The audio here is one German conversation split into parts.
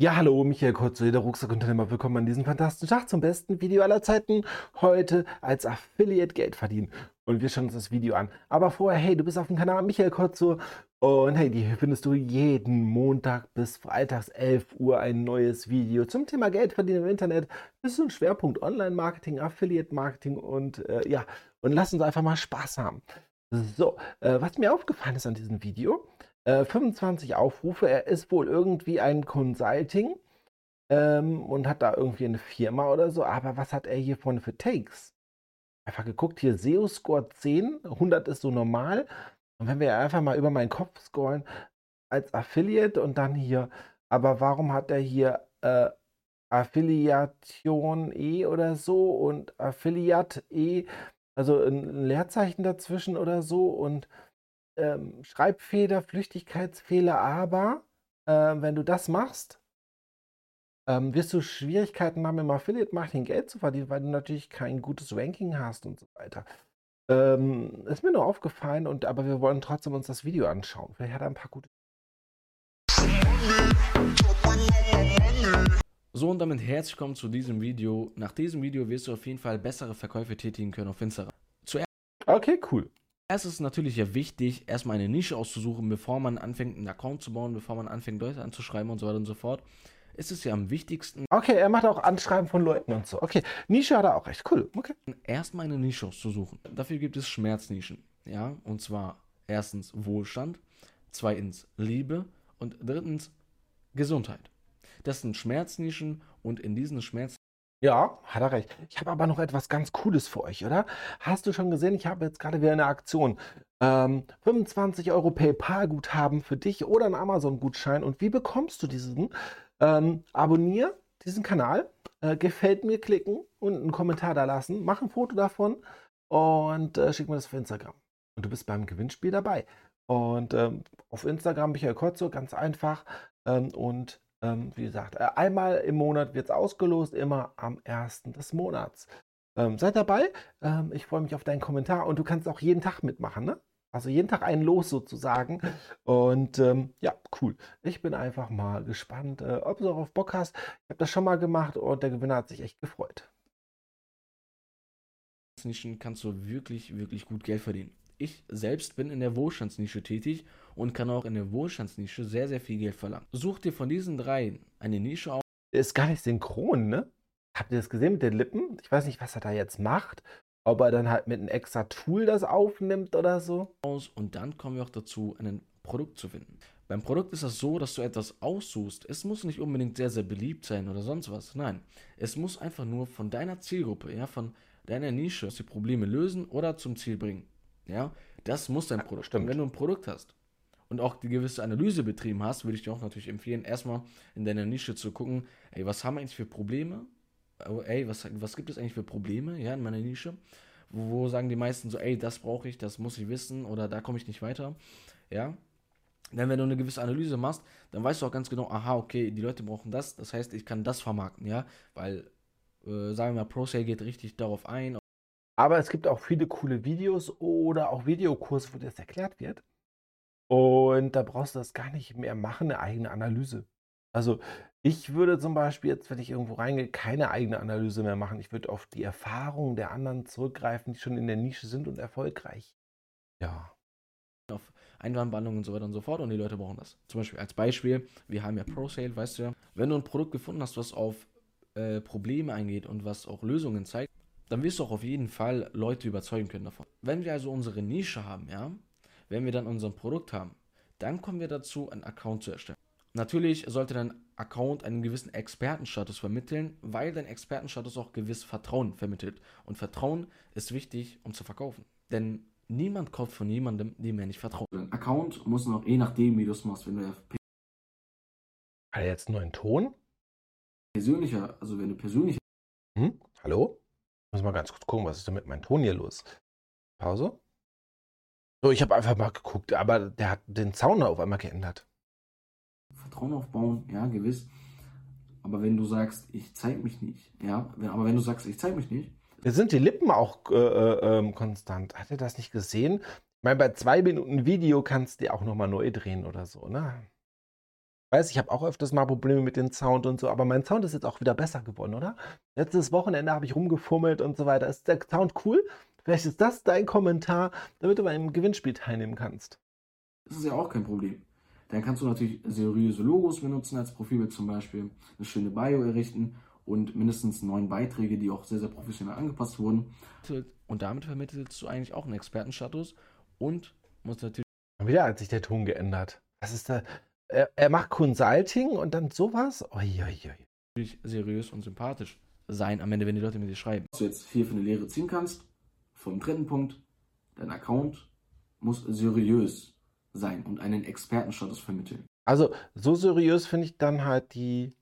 Ja, hallo, Michael Kurze, der Rucksackunternehmer. Willkommen an diesem fantastischen Tag zum besten Video aller Zeiten. Heute als Affiliate Geld verdienen. Und wir schauen uns das Video an. Aber vorher, hey, du bist auf dem Kanal Michael Kurze. Und hey, hier findest du jeden Montag bis freitags 11 Uhr ein neues Video zum Thema Geld verdienen im Internet. Das ist ein Schwerpunkt Online-Marketing, Affiliate-Marketing und äh, ja, und lass uns einfach mal Spaß haben. So, äh, was mir aufgefallen ist an diesem Video, 25 äh, Aufrufe. Er ist wohl irgendwie ein Consulting ähm, und hat da irgendwie eine Firma oder so. Aber was hat er hier vorne für Takes? Einfach geguckt, hier SEO-Score 10, 100 ist so normal. Und wenn wir einfach mal über meinen Kopf scoren als Affiliate und dann hier, aber warum hat er hier äh, Affiliation E oder so und Affiliate E, also ein Leerzeichen dazwischen oder so und ähm, Schreibfehler, Flüchtigkeitsfehler, aber äh, wenn du das machst, ähm, wirst du Schwierigkeiten haben, im Affiliate-Marketing Geld zu verdienen, weil du natürlich kein gutes Ranking hast und so weiter. Ähm, ist mir nur aufgefallen, und, aber wir wollen trotzdem uns das Video anschauen. Vielleicht hat er ein paar gute. So und damit herzlich willkommen zu diesem Video. Nach diesem Video wirst du auf jeden Fall bessere Verkäufe tätigen können auf Instagram. Zuerst okay, cool. Es ist natürlich ja wichtig, erstmal eine Nische auszusuchen, bevor man anfängt, einen Account zu bauen, bevor man anfängt, Leute anzuschreiben und so weiter und so fort. Es ist ja am wichtigsten. Okay, er macht auch Anschreiben von Leuten und so. Okay, Nische hat er auch recht. Cool. Okay. Erstmal eine Nische auszusuchen. Dafür gibt es Schmerznischen. Ja, und zwar erstens Wohlstand, zweitens Liebe und drittens Gesundheit. Das sind Schmerznischen und in diesen Schmerz ja, hat er recht. Ich habe aber noch etwas ganz Cooles für euch, oder? Hast du schon gesehen, ich habe jetzt gerade wieder eine Aktion. Ähm, 25 Euro PayPal-Guthaben für dich oder einen Amazon-Gutschein. Und wie bekommst du diesen? Ähm, abonnier diesen Kanal, äh, gefällt mir klicken und einen Kommentar da lassen. Mach ein Foto davon und äh, schick mir das auf Instagram. Und du bist beim Gewinnspiel dabei. Und ähm, auf Instagram Michael Kotzo, ganz einfach. Ähm, und ähm, wie gesagt, äh, einmal im Monat wird es ausgelost, immer am ersten des Monats. Ähm, seid dabei. Ähm, ich freue mich auf deinen Kommentar und du kannst auch jeden Tag mitmachen, ne? Also jeden Tag einen Los sozusagen. Und ähm, ja, cool. Ich bin einfach mal gespannt, äh, ob du auch auf Bock hast. Ich habe das schon mal gemacht und der Gewinner hat sich echt gefreut. Kannst du wirklich, wirklich gut Geld verdienen. Ich selbst bin in der Wohlstandsnische tätig und kann auch in der Wohlstandsnische sehr, sehr viel Geld verlangen. Such dir von diesen dreien eine Nische aus. Ist gar nicht synchron, ne? Habt ihr das gesehen mit den Lippen? Ich weiß nicht, was er da jetzt macht. Ob er dann halt mit einem extra Tool das aufnimmt oder so. Und dann kommen wir auch dazu, ein Produkt zu finden. Beim Produkt ist das so, dass du etwas aussuchst. Es muss nicht unbedingt sehr, sehr beliebt sein oder sonst was. Nein, es muss einfach nur von deiner Zielgruppe, ja, von deiner Nische die Probleme lösen oder zum Ziel bringen. Ja, das muss dein Produkt. Stimmt. Und wenn du ein Produkt hast und auch die gewisse Analyse betrieben hast, würde ich dir auch natürlich empfehlen, erstmal in deiner Nische zu gucken, ey, was haben wir eigentlich für Probleme? Oh, ey, was, was gibt es eigentlich für Probleme, ja, in meiner Nische? Wo, wo sagen die meisten so, ey, das brauche ich, das muss ich wissen oder da komme ich nicht weiter, ja? Denn wenn du eine gewisse Analyse machst, dann weißt du auch ganz genau, aha, okay, die Leute brauchen das, das heißt, ich kann das vermarkten, ja, weil, äh, sagen wir mal, ProSale geht richtig darauf ein, aber es gibt auch viele coole Videos oder auch Videokurse, wo das erklärt wird. Und da brauchst du das gar nicht mehr machen, eine eigene Analyse. Also ich würde zum Beispiel jetzt, wenn ich irgendwo reingehe, keine eigene Analyse mehr machen. Ich würde auf die Erfahrungen der anderen zurückgreifen, die schon in der Nische sind und erfolgreich. Ja. Auf Einwandbehandlung und so weiter und so fort und die Leute brauchen das. Zum Beispiel als Beispiel, wir haben ja ProSale, weißt du ja. Wenn du ein Produkt gefunden hast, was auf äh, Probleme eingeht und was auch Lösungen zeigt, dann wirst du auch auf jeden Fall Leute überzeugen können davon. Wenn wir also unsere Nische haben, ja, wenn wir dann unser Produkt haben, dann kommen wir dazu, einen Account zu erstellen. Natürlich sollte dein Account einen gewissen Expertenstatus vermitteln, weil dein Expertenstatus auch gewiss Vertrauen vermittelt. Und Vertrauen ist wichtig, um zu verkaufen. Denn niemand kauft von jemandem, dem er nicht vertraut. Dein Account muss noch, je nachdem, wie du es machst, wenn du Hat er jetzt einen neuen Ton? Persönlicher, also wenn du persönlich. Hm? Hallo? Muss mal ganz kurz gucken, was ist denn mit meinem Ton hier los? Pause. So, ich habe einfach mal geguckt, aber der hat den Zaun auf einmal geändert. Vertrauen aufbauen, ja, gewiss. Aber wenn du sagst, ich zeig mich nicht, ja, aber wenn du sagst, ich zeig mich nicht. Jetzt sind die Lippen auch äh, äh, ähm, konstant. Hat er das nicht gesehen? Ich meine, bei zwei Minuten Video kannst du die auch nochmal neu drehen oder so, ne? Weiß, ich habe auch öfters mal Probleme mit dem Sound und so, aber mein Sound ist jetzt auch wieder besser geworden, oder? Letztes Wochenende habe ich rumgefummelt und so weiter. Ist der Sound cool? Vielleicht ist das dein Kommentar, damit du beim Gewinnspiel teilnehmen kannst. Das ist ja auch kein Problem. Dann kannst du natürlich seriöse Logos benutzen als Profilbild zum Beispiel, eine schöne Bio errichten und mindestens neun Beiträge, die auch sehr, sehr professionell angepasst wurden. Und damit vermittelst du eigentlich auch einen Expertenstatus und musst natürlich. Wieder hat sich der Ton geändert. Was ist da? Er, er macht Consulting und dann sowas? Uiuiui. Natürlich seriös und sympathisch sein am Ende, wenn die Leute mit dir schreiben. Was du jetzt hier für eine Lehre ziehen kannst, vom dritten Punkt, dein Account muss seriös sein und einen Expertenstatus vermitteln. Also so seriös finde ich dann halt die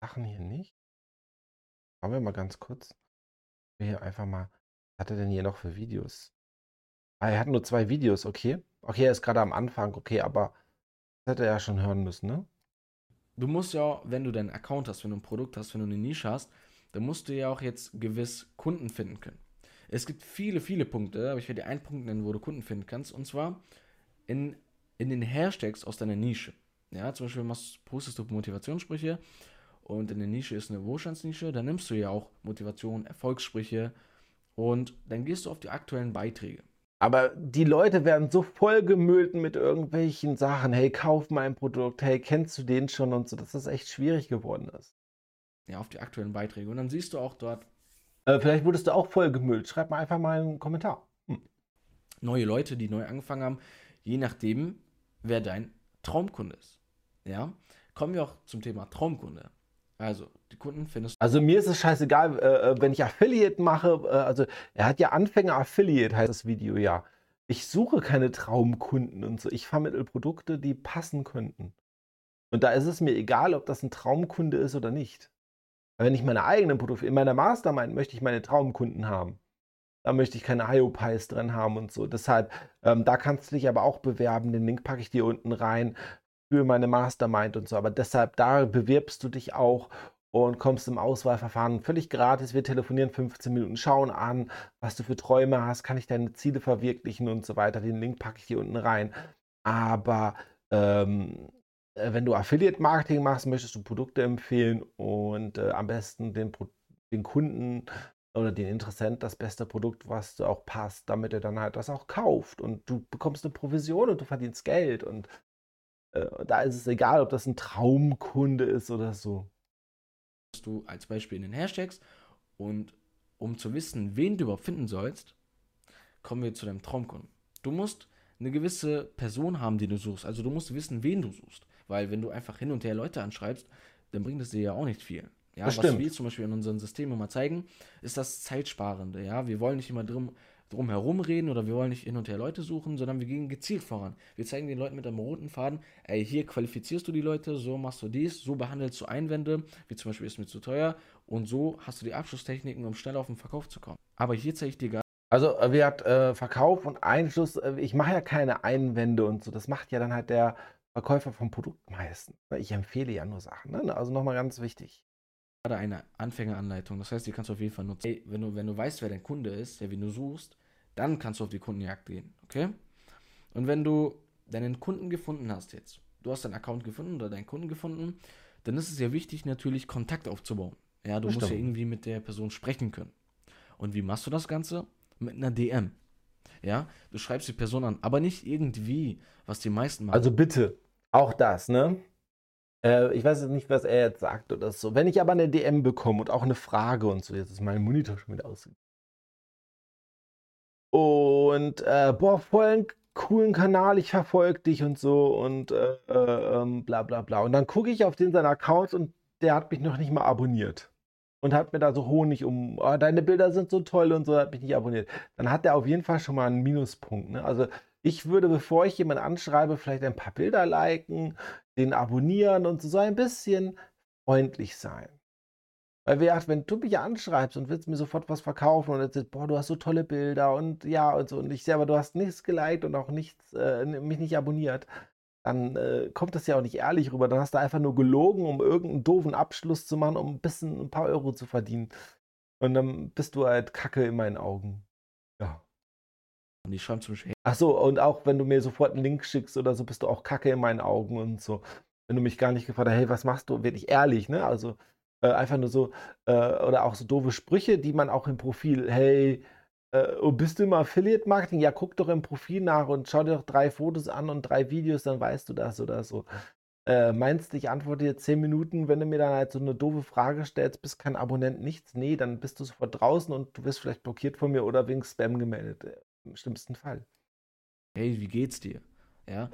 Sachen hier nicht. Schauen wir mal ganz kurz. Hier einfach mal. Was hat er denn hier noch für Videos? Ah, er hat nur zwei Videos, okay. Okay, er ist gerade am Anfang, okay, aber das hätte er ja schon hören müssen, ne? Du musst ja, wenn du deinen Account hast, wenn du ein Produkt hast, wenn du eine Nische hast, dann musst du ja auch jetzt gewiss Kunden finden können. Es gibt viele, viele Punkte, aber ich werde dir einen Punkt nennen, wo du Kunden finden kannst, und zwar in in den Hashtags aus deiner Nische. Ja, zum Beispiel machst, postest du Motivationssprüche und in der Nische ist eine Wohlstandsnische, dann nimmst du ja auch Motivation, Erfolgssprüche und dann gehst du auf die aktuellen Beiträge. Aber die Leute werden so vollgemüllt mit irgendwelchen Sachen. Hey, kauf mein Produkt. Hey, kennst du den schon und so, dass das echt schwierig geworden ist. Ja, auf die aktuellen Beiträge. Und dann siehst du auch dort. Äh, vielleicht wurdest du auch vollgemüllt. Schreib mal einfach mal einen Kommentar. Hm. Neue Leute, die neu angefangen haben, je nachdem, wer dein Traumkunde ist. Ja, kommen wir auch zum Thema Traumkunde. Also, die Kunden findest du. Also, mir ist es scheißegal, äh, äh, wenn ich Affiliate mache. Äh, also, er hat ja Anfänger Affiliate, heißt das Video ja. Ich suche keine Traumkunden und so. Ich vermittle Produkte, die passen könnten. Und da ist es mir egal, ob das ein Traumkunde ist oder nicht. Wenn ich meine eigenen Produkte, in meiner Mastermind möchte ich meine Traumkunden haben. Da möchte ich keine IO-Pies drin haben und so. Deshalb, ähm, da kannst du dich aber auch bewerben. Den Link packe ich dir unten rein für meine Mastermind und so. Aber deshalb, da bewirbst du dich auch und kommst im Auswahlverfahren völlig gratis. Wir telefonieren 15 Minuten, schauen an, was du für Träume hast, kann ich deine Ziele verwirklichen und so weiter. Den Link packe ich dir unten rein. Aber ähm, äh, wenn du Affiliate-Marketing machst, möchtest du Produkte empfehlen und äh, am besten den, den Kunden oder den Interessent das beste Produkt, was du auch passt, damit er dann halt das auch kauft und du bekommst eine Provision und du verdienst Geld und äh, da ist es egal, ob das ein Traumkunde ist oder so. Du als Beispiel in den Hashtags und um zu wissen, wen du überhaupt finden sollst, kommen wir zu deinem Traumkunden. Du musst eine gewisse Person haben, die du suchst. Also du musst wissen, wen du suchst. Weil wenn du einfach hin und her Leute anschreibst, dann bringt es dir ja auch nicht viel. Ja, das was stimmt. wir zum Beispiel in unserem System immer zeigen, ist das Zeitsparende. Ja, wir wollen nicht immer drum, drum herum reden oder wir wollen nicht hin und her Leute suchen, sondern wir gehen gezielt voran. Wir zeigen den Leuten mit einem roten Faden, ey, hier qualifizierst du die Leute, so machst du dies, so behandelst du Einwände, wie zum Beispiel ist mir zu teuer und so hast du die Abschlusstechniken, um schnell auf den Verkauf zu kommen. Aber hier zeige ich dir gar also äh, wir hat äh, Verkauf und Einschluss, äh, ich mache ja keine Einwände und so, das macht ja dann halt der Verkäufer vom Produkt meistens. Ich empfehle ja nur Sachen, ne? also nochmal ganz wichtig gerade eine Anfängeranleitung. Das heißt, die kannst du auf jeden Fall nutzen. Hey, wenn, du, wenn du weißt, wer dein Kunde ist, der wie du suchst, dann kannst du auf die Kundenjagd gehen. Okay? Und wenn du deinen Kunden gefunden hast jetzt, du hast deinen Account gefunden oder deinen Kunden gefunden, dann ist es ja wichtig, natürlich Kontakt aufzubauen. Ja, du das musst ja irgendwie mit der Person sprechen können. Und wie machst du das Ganze? Mit einer DM. Ja, du schreibst die Person an, aber nicht irgendwie, was die meisten machen. Also bitte, auch das, ne? Äh, ich weiß jetzt nicht, was er jetzt sagt oder so. Wenn ich aber eine DM bekomme und auch eine Frage und so, jetzt ist mein Monitor schon wieder aus. Und, äh, boah, voll einen coolen Kanal, ich verfolge dich und so und äh, äh, ähm, bla bla bla. Und dann gucke ich auf den seinen Account und der hat mich noch nicht mal abonniert. Und hat mir da so Honig um, oh, deine Bilder sind so toll und so, hat mich nicht abonniert. Dann hat der auf jeden Fall schon mal einen Minuspunkt. Ne? Also ich würde, bevor ich jemanden anschreibe, vielleicht ein paar Bilder liken, den abonnieren und so ein bisschen freundlich sein. Weil wer, wenn du mich anschreibst und willst mir sofort was verkaufen und jetzt, boah, du hast so tolle Bilder und ja und so und ich sehe aber, du hast nichts geliked und auch nichts, äh, mich nicht abonniert, dann äh, kommt das ja auch nicht ehrlich rüber. Dann hast du einfach nur gelogen, um irgendeinen doofen Abschluss zu machen, um ein bisschen ein paar Euro zu verdienen. Und dann bist du halt Kacke in meinen Augen. Ja. Und die schreiben zum Beispiel. Ach so, und auch wenn du mir sofort einen Link schickst oder so, bist du auch Kacke in meinen Augen und so. wenn du mich gar nicht gefragt hast, hey, was machst du, wirklich ehrlich, ne? Also äh, einfach nur so, äh, oder auch so doofe Sprüche, die man auch im Profil, hey, äh, oh, bist du im Affiliate-Marketing? Ja, guck doch im Profil nach und schau dir doch drei Fotos an und drei Videos, dann weißt du das oder so. Äh, meinst du, ich antworte jetzt zehn Minuten, wenn du mir dann halt so eine doofe Frage stellst, bist kein Abonnent, nichts? Nee, dann bist du sofort draußen und du wirst vielleicht blockiert von mir oder wegen Spam gemeldet. Äh, Im schlimmsten Fall. Hey, wie geht's dir? Ja,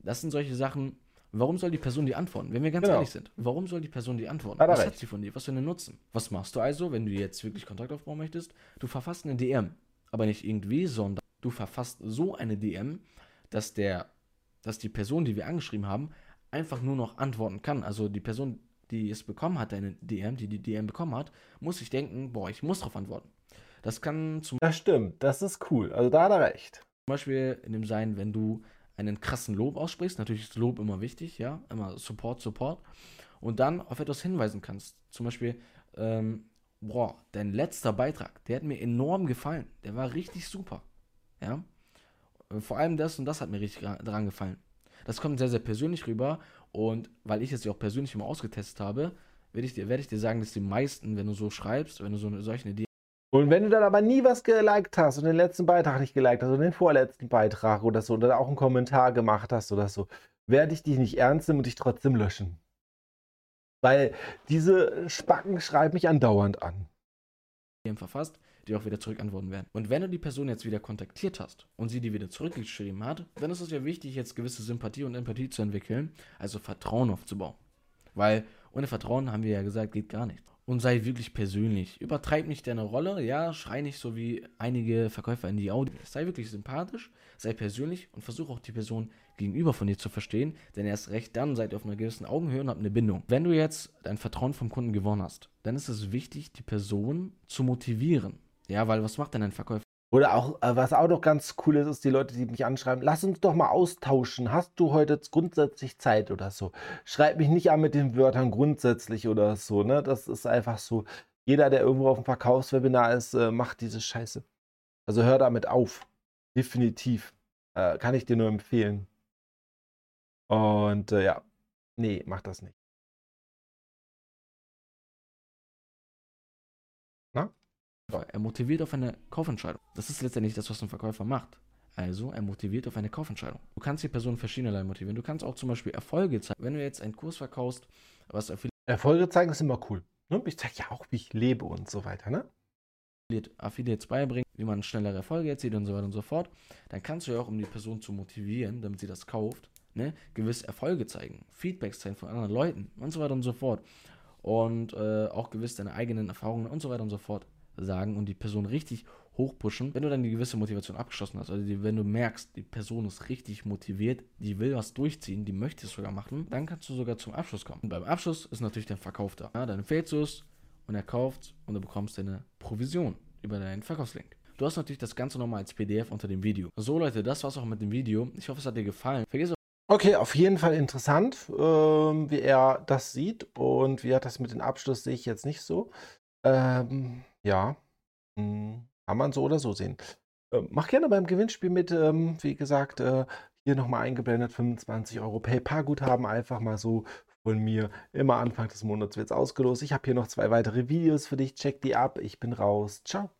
das sind solche Sachen. Warum soll die Person dir antworten? Wenn wir ganz Genau. ehrlich sind, warum soll die Person dir antworten? Hat Was hat recht. sie von dir? Was für einen Nutzen? Was machst du also, wenn du jetzt wirklich Kontakt aufbauen möchtest? Du verfasst eine DM, aber nicht irgendwie, sondern du verfasst so eine DM, dass der, dass die Person, die wir angeschrieben haben, einfach nur noch antworten kann. Also die Person, die es bekommen hat, deine DM, die die DM bekommen hat, muss sich denken, boah, ich muss darauf antworten. Das kann zum Das stimmt, das ist cool. Also da hat er recht. Beispiel in dem sein, wenn du einen krassen Lob aussprichst, natürlich ist Lob immer wichtig, ja, immer Support, Support, und dann auf etwas hinweisen kannst. Zum Beispiel, ähm, boah, dein letzter Beitrag, der hat mir enorm gefallen, der war richtig super, ja. Äh, Vor allem das und das hat mir richtig dran gefallen. Das kommt sehr, sehr persönlich rüber und weil ich es ja auch persönlich immer ausgetestet habe, werde ich dir, werde ich dir sagen, dass die meisten, wenn du so schreibst, wenn du so eine, solche Idee Und wenn du dann aber nie was geliked hast und den letzten Beitrag nicht geliked hast oder den vorletzten Beitrag oder so oder auch einen Kommentar gemacht hast oder so, werde ich dich nicht ernst nehmen und dich trotzdem löschen. Weil diese Spacken schreiben mich andauernd an. Verfasst, die auch wieder zurück antworten werden. Und wenn du die Person jetzt wieder kontaktiert hast und sie dir wieder zurückgeschrieben hat, dann ist es ja wichtig, jetzt gewisse Sympathie und Empathie zu entwickeln, also Vertrauen aufzubauen. Weil ohne Vertrauen, haben wir ja gesagt, geht gar nicht. Und sei wirklich persönlich. Übertreib nicht deine Rolle, ja, schrei nicht so wie einige Verkäufer in die Audio. Sei wirklich sympathisch, sei persönlich und versuche auch die Person gegenüber von dir zu verstehen, denn erst recht dann seid ihr auf einer gewissen Augenhöhe und habt eine Bindung. Wenn du jetzt dein Vertrauen vom Kunden gewonnen hast, dann ist es wichtig, die Person zu motivieren. Ja, weil was macht denn ein Verkäufer? Oder auch, äh, was auch noch ganz cool ist, ist die Leute, die mich anschreiben, lass uns doch mal austauschen. Hast du heute grundsätzlich Zeit oder so? Schreib mich nicht an mit den Wörtern grundsätzlich oder so, ne? Das ist einfach so. Jeder, der irgendwo auf dem Verkaufswebinar ist, äh, macht diese Scheiße. Also hör damit auf. Definitiv. Äh, kann ich dir nur empfehlen. Und äh, ja, nee, mach das nicht. Er motiviert auf eine Kaufentscheidung. Das ist letztendlich das, was ein Verkäufer macht. Also, er motiviert auf eine Kaufentscheidung. Du kannst die Person verschiedenerlei motivieren. Du kannst auch zum Beispiel Erfolge zeigen. Wenn du jetzt einen Kurs verkaufst, was Erfolge zeigen ist immer cool. Ne? Ich zeige ja auch, wie ich lebe und so weiter, ne? Affiliate, Affiliates beibringt, wie man schnellere Erfolge erzielt und so weiter und so fort, dann kannst du ja auch, um die Person zu motivieren, damit sie das kauft, ne, gewisse Erfolge zeigen, Feedbacks zeigen von anderen Leuten und so weiter und so fort. Und äh, auch gewiss deine eigenen Erfahrungen und so weiter und so fort sagen und die Person richtig hochpushen. Wenn du dann die gewisse Motivation abgeschlossen hast, also die, wenn du merkst, die Person ist richtig motiviert, die will was durchziehen, die möchte es sogar machen, dann kannst du sogar zum Abschluss kommen. Und beim Abschluss ist natürlich dein Verkauf da. Ja, dann empfehlst du es und er kauft und du bekommst deine Provision über deinen Verkaufslink. Du hast natürlich das Ganze nochmal als PDF unter dem Video. So Leute, das war's auch mit dem Video. Ich hoffe, es hat dir gefallen. Vergiss Okay, auf jeden Fall interessant, ähm, wie er das sieht und wie er das mit dem Abschluss sehe ich jetzt nicht so. Ähm, ja, hm, kann man so oder so sehen. Ähm, mach gerne beim Gewinnspiel mit, ähm, wie gesagt, äh, hier nochmal eingeblendet 25 Euro PayPal-Guthaben einfach mal so von mir. Immer Anfang des Monats wird es ausgelost. Ich habe hier noch zwei weitere Videos für dich. Check die ab. Ich bin raus. Ciao.